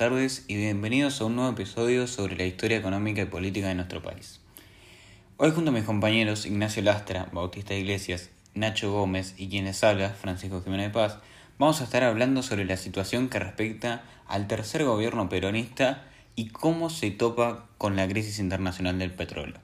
tardes y bienvenidos a un nuevo episodio sobre la historia económica y política de nuestro país. Hoy junto a mis compañeros Ignacio Lastra, Bautista Iglesias, Nacho Gómez y quienes habla, Francisco Jiménez de Paz, vamos a estar hablando sobre la situación que respecta al tercer gobierno peronista y cómo se topa con la crisis internacional del petróleo.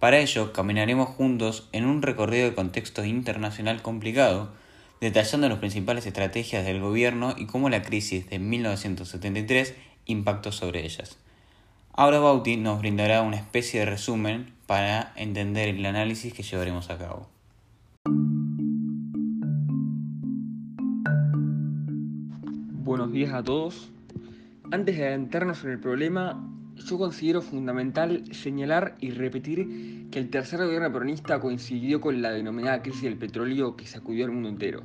Para ello, caminaremos juntos en un recorrido de contexto internacional complicado, detallando las principales estrategias del gobierno y cómo la crisis de 1973 impactó sobre ellas. Ahora Bauti nos brindará una especie de resumen para entender el análisis que llevaremos a cabo. Buenos días a todos. Antes de adentrarnos en el problema, yo considero fundamental señalar y repetir que el tercer gobierno peronista coincidió con la denominada crisis del petróleo que sacudió al mundo entero.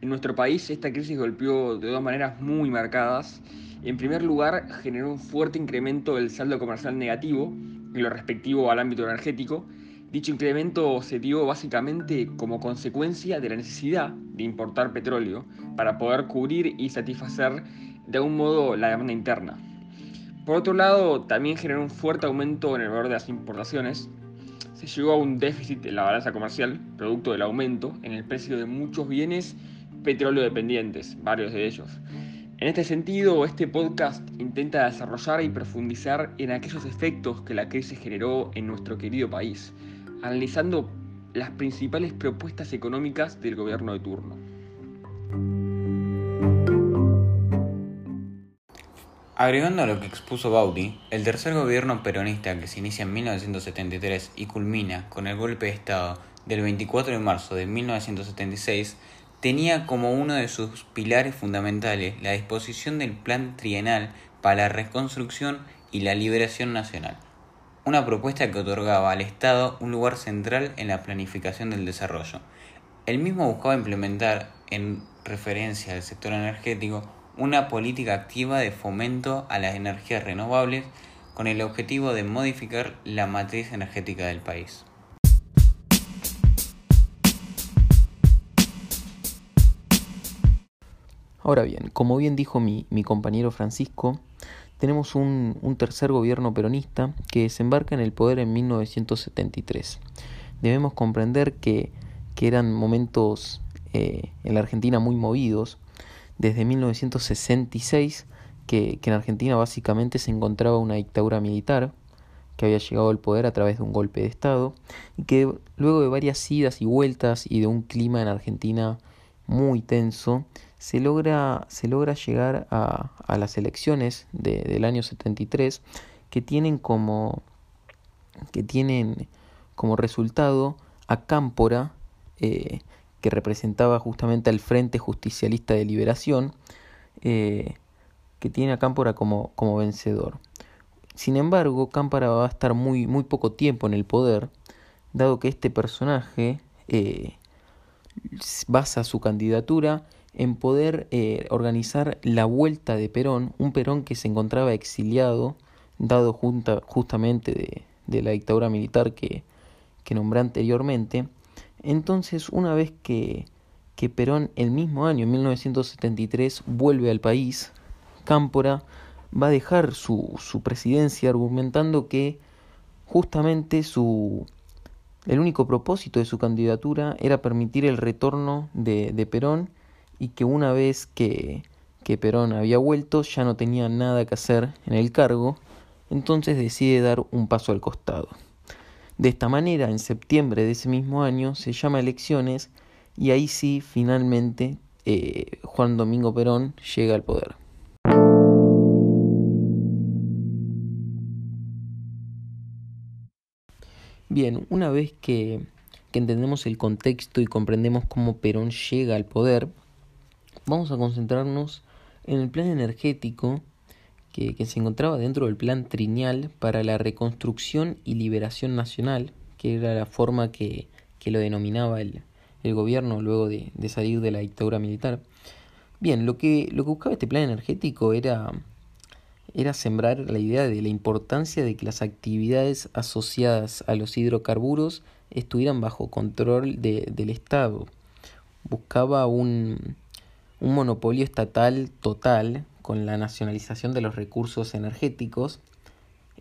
En nuestro país esta crisis golpeó de dos maneras muy marcadas. En primer lugar, generó un fuerte incremento del saldo comercial negativo en lo respectivo al ámbito energético. Dicho incremento se dio básicamente como consecuencia de la necesidad de importar petróleo para poder cubrir y satisfacer de algún modo la demanda interna. Por otro lado, también generó un fuerte aumento en el valor de las importaciones. Se llegó a un déficit en la balanza comercial, producto del aumento en el precio de muchos bienes petróleo dependientes, varios de ellos. En este sentido, este podcast intenta desarrollar y profundizar en aquellos efectos que la crisis generó en nuestro querido país, analizando las principales propuestas económicas del gobierno de turno. Agregando a lo que expuso Baudi, el tercer gobierno peronista que se inicia en 1973 y culmina con el golpe de Estado del 24 de marzo de 1976 tenía como uno de sus pilares fundamentales la disposición del Plan Trienal para la Reconstrucción y la Liberación Nacional, una propuesta que otorgaba al Estado un lugar central en la planificación del desarrollo. El mismo buscaba implementar, en referencia al sector energético, una política activa de fomento a las energías renovables con el objetivo de modificar la matriz energética del país. Ahora bien, como bien dijo mi, compañero Francisco, tenemos un, tercer gobierno peronista que desembarca en el poder en 1973. Debemos comprender que, eran momentos eh, en la Argentina muy movidos, desde 1966 que, en Argentina básicamente se encontraba una dictadura militar que había llegado al poder a través de un golpe de Estado y que luego de varias idas y vueltas y de un clima en Argentina muy tenso, se logra, se logra llegar a, a las elecciones del año 73 que tienen como, que tienen como resultado a Cámpora, eh, que representaba justamente al Frente Justicialista de Liberación, eh, que tiene a Cámpora como, como vencedor. Sin embargo, Cámpora va a estar muy, muy poco tiempo en el poder, dado que este personaje eh, basa su candidatura en poder eh, organizar la vuelta de Perón, un Perón que se encontraba exiliado, dado justamente de, de, la dictadura militar que, que nombré anteriormente, entonces, una vez que, que Perón el mismo año, en 1973, vuelve al país, Cámpora va a dejar su, su presidencia argumentando que justamente su, el único propósito de su candidatura era permitir el retorno de, de Perón y que una vez que, que Perón había vuelto ya no tenía nada que hacer en el cargo, entonces decide dar un paso al costado. De esta manera, en septiembre de ese mismo año, se llama elecciones y ahí sí, finalmente, eh, Juan Domingo Perón llega al poder. Bien, una vez que, que entendemos el contexto y comprendemos cómo Perón llega al poder, vamos a concentrarnos en el plan energético que, se encontraba dentro del plan trienal para la reconstrucción y liberación nacional, que era la forma que, que lo denominaba el, el gobierno luego de, de, salir de la dictadura militar. Bien, lo que, lo que buscaba este plan energético era, era sembrar la idea de la importancia de que las actividades asociadas a los hidrocarburos estuvieran bajo control de, del Estado. Buscaba un, un monopolio estatal total con la nacionalización de los recursos energéticos,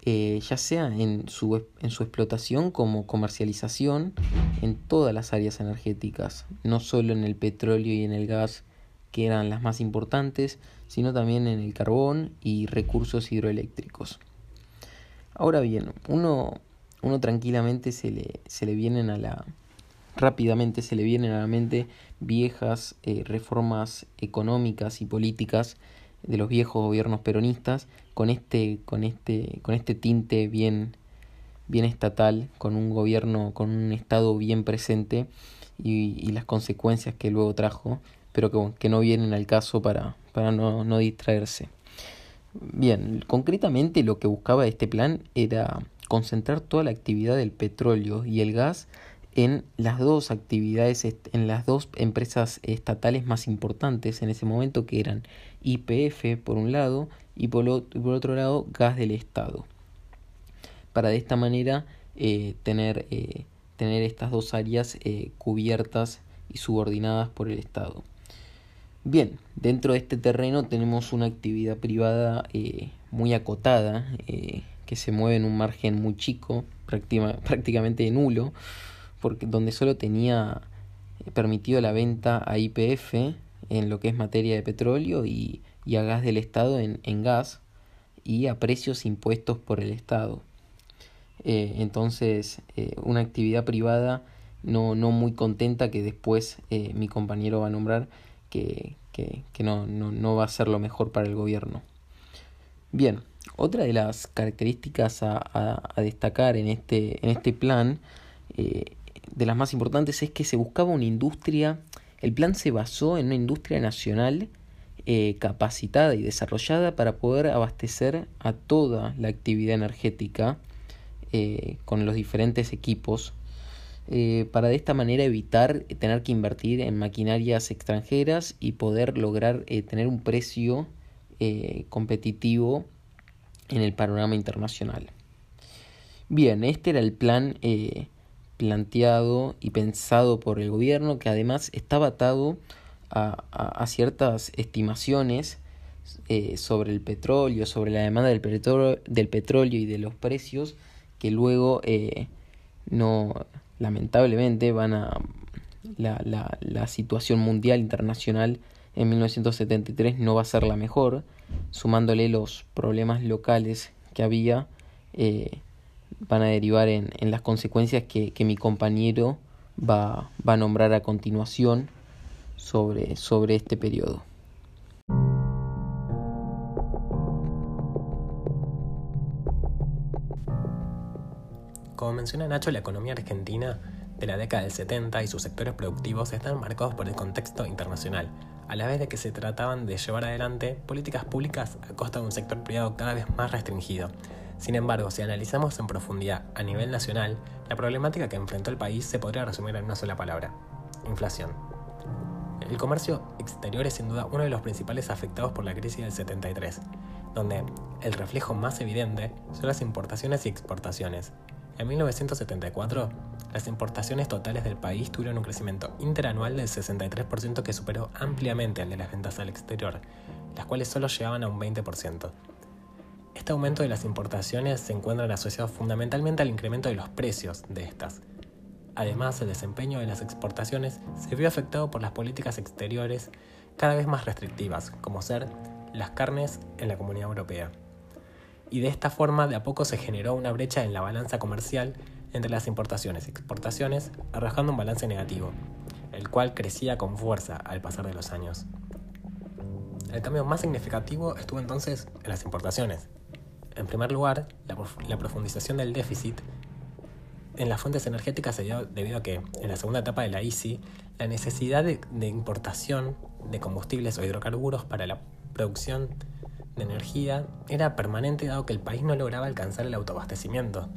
eh, ya sea en su, en su explotación como comercialización en todas las áreas energéticas, no solo en el petróleo y en el gas, que eran las más importantes, sino también en el carbón y recursos hidroeléctricos. Ahora bien, uno, uno tranquilamente se le, se le vienen a la rápidamente se le vienen a la mente viejas eh, reformas económicas y políticas de los viejos gobiernos peronistas con este, con este, con este tinte bien, bien estatal, con un gobierno, con un estado bien presente y, las consecuencias que luego trajo, pero que, que no vienen al caso para, para no, no distraerse. Bien, concretamente lo que buscaba este plan era concentrar toda la actividad del petróleo y el gas en las dos actividades, en las dos empresas estatales más importantes en ese momento, que eran IPF por un lado y por, otro lado gas del Estado. Para de esta manera eh, tener, eh, tener estas dos áreas eh, cubiertas y subordinadas por el Estado. Bien, dentro de este terreno tenemos una actividad privada muy acotada, que se mueve en un margen muy chico, prácticamente nulo, porque donde solo tenía permitido la venta a IPF en lo que es materia de petróleo y, a gas del Estado en, gas y a precios impuestos por el Estado. Eh, entonces, eh, una actividad privada no, no muy contenta que después mi compañero va a nombrar que, que, no, no, no, va a ser lo mejor para el gobierno. Bien, otra de las características a, a, destacar en este, en este plan de las más importantes es que se buscaba una industria, el plan se basó en una industria nacional eh, capacitada y desarrollada para poder abastecer a toda la actividad energética eh, con los diferentes equipos, eh, para de esta manera evitar tener que invertir en maquinarias extranjeras y poder lograr tener un precio competitivo en el panorama internacional. Bien, este era el plan planteado y pensado por el gobierno que además estaba atado a, a, ciertas estimaciones eh, sobre el petróleo, sobre la demanda del petróleo, del petróleo y de los precios que luego eh, no lamentablemente van a la, la, la, situación mundial internacional en 1973 no va a ser la mejor sumándole los problemas locales que había eh, van a derivar en, en las consecuencias que, que, mi compañero va, va a nombrar a continuación sobre, sobre este periodo. Como menciona Nacho, la economía argentina de la década del 70 y sus sectores productivos están marcados por el contexto internacional, a la vez de que se trataban de llevar adelante políticas públicas a costa de un sector privado cada vez más restringido, sin embargo, si analizamos en profundidad a nivel nacional, la problemática que enfrentó el país se podría resumir en una sola palabra, inflación. El comercio exterior es sin duda uno de los principales afectados por la crisis del 73, donde el reflejo más evidente son las importaciones y exportaciones. En 1974, las importaciones totales del país tuvieron un crecimiento interanual del 63% que superó ampliamente al de las ventas al exterior, las cuales solo llegaban a un 20%. Este aumento de las importaciones se encuentra asociado fundamentalmente al incremento de los precios de estas. Además, el desempeño de las exportaciones se vio afectado por las políticas exteriores cada vez más restrictivas, como ser las carnes en la Comunidad Europea. Y de esta forma, de a poco se generó una brecha en la balanza comercial entre las importaciones y exportaciones, arrojando un balance negativo, el cual crecía con fuerza al pasar de los años. El cambio más significativo estuvo entonces en las importaciones, en primer lugar, la, profundización del déficit en las fuentes energéticas se dio debido a que, en la segunda etapa de la ICI, la necesidad de, importación de combustibles o hidrocarburos para la producción de energía era permanente dado que el país no lograba alcanzar el autoabastecimiento.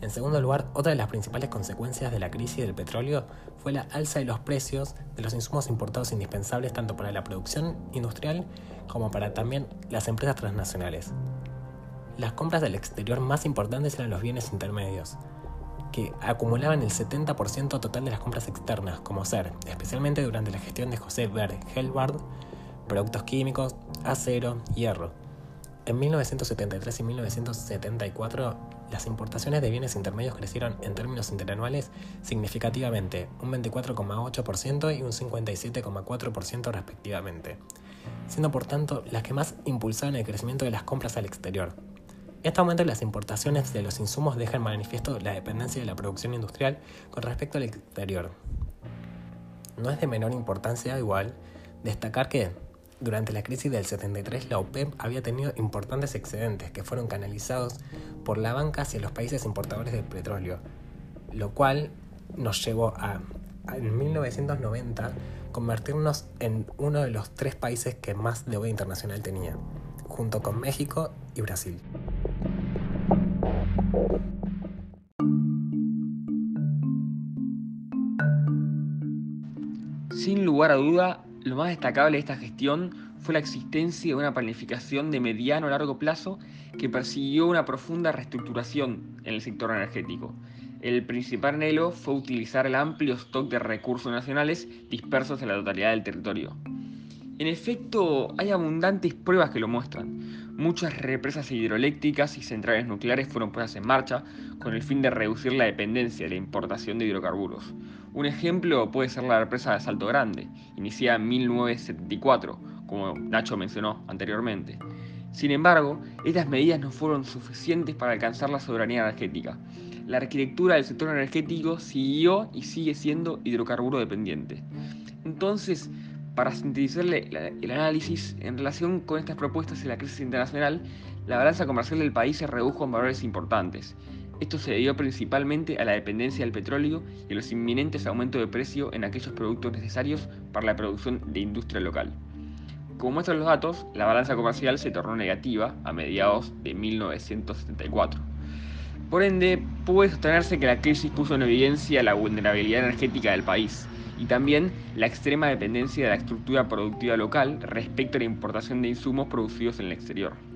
En segundo lugar, otra de las principales consecuencias de la crisis del petróleo fue la alza de los precios de los insumos importados indispensables tanto para la producción industrial como para también las empresas transnacionales las compras del exterior más importantes eran los bienes intermedios, que acumulaban el 70% total de las compras externas, como ser, especialmente durante la gestión de José Ver Helbard, productos químicos, acero, hierro. En 1973 y 1974, las importaciones de bienes intermedios crecieron en términos interanuales significativamente, un 24,8% y un 57,4% respectivamente, siendo por tanto las que más impulsaron el crecimiento de las compras al exterior. Este aumento de las importaciones de los insumos deja en manifiesto la dependencia de la producción industrial con respecto al exterior. No es de menor importancia igual destacar que durante la crisis del 73 la OPEP había tenido importantes excedentes que fueron canalizados por la banca hacia los países importadores de petróleo, lo cual nos llevó a, en 1990, convertirnos en uno de los tres países que más deuda internacional tenía, junto con México y Brasil. Sin lugar a duda, lo más destacable de esta gestión fue la existencia de una planificación de mediano a largo plazo que persiguió una profunda reestructuración en el sector energético. El principal anhelo fue utilizar el amplio stock de recursos nacionales dispersos en la totalidad del territorio. En efecto, hay abundantes pruebas que lo muestran. Muchas represas hidroeléctricas y centrales nucleares fueron puestas en marcha con el fin de reducir la dependencia de la importación de hidrocarburos. Un ejemplo puede ser la represa de Salto Grande, iniciada en 1974, como Nacho mencionó anteriormente. Sin embargo, estas medidas no fueron suficientes para alcanzar la soberanía energética. La arquitectura del sector energético siguió y sigue siendo hidrocarburo dependiente. Entonces, para sintetizarle el análisis en relación con estas propuestas en la crisis internacional, la balanza comercial del país se redujo en valores importantes. Esto se debió principalmente a la dependencia del petróleo y a los inminentes aumentos de precio en aquellos productos necesarios para la producción de industria local. Como muestran los datos, la balanza comercial se tornó negativa a mediados de 1974. Por ende, puede sostenerse que la crisis puso en evidencia la vulnerabilidad energética del país y también la extrema dependencia de la estructura productiva local respecto a la importación de insumos producidos en el exterior.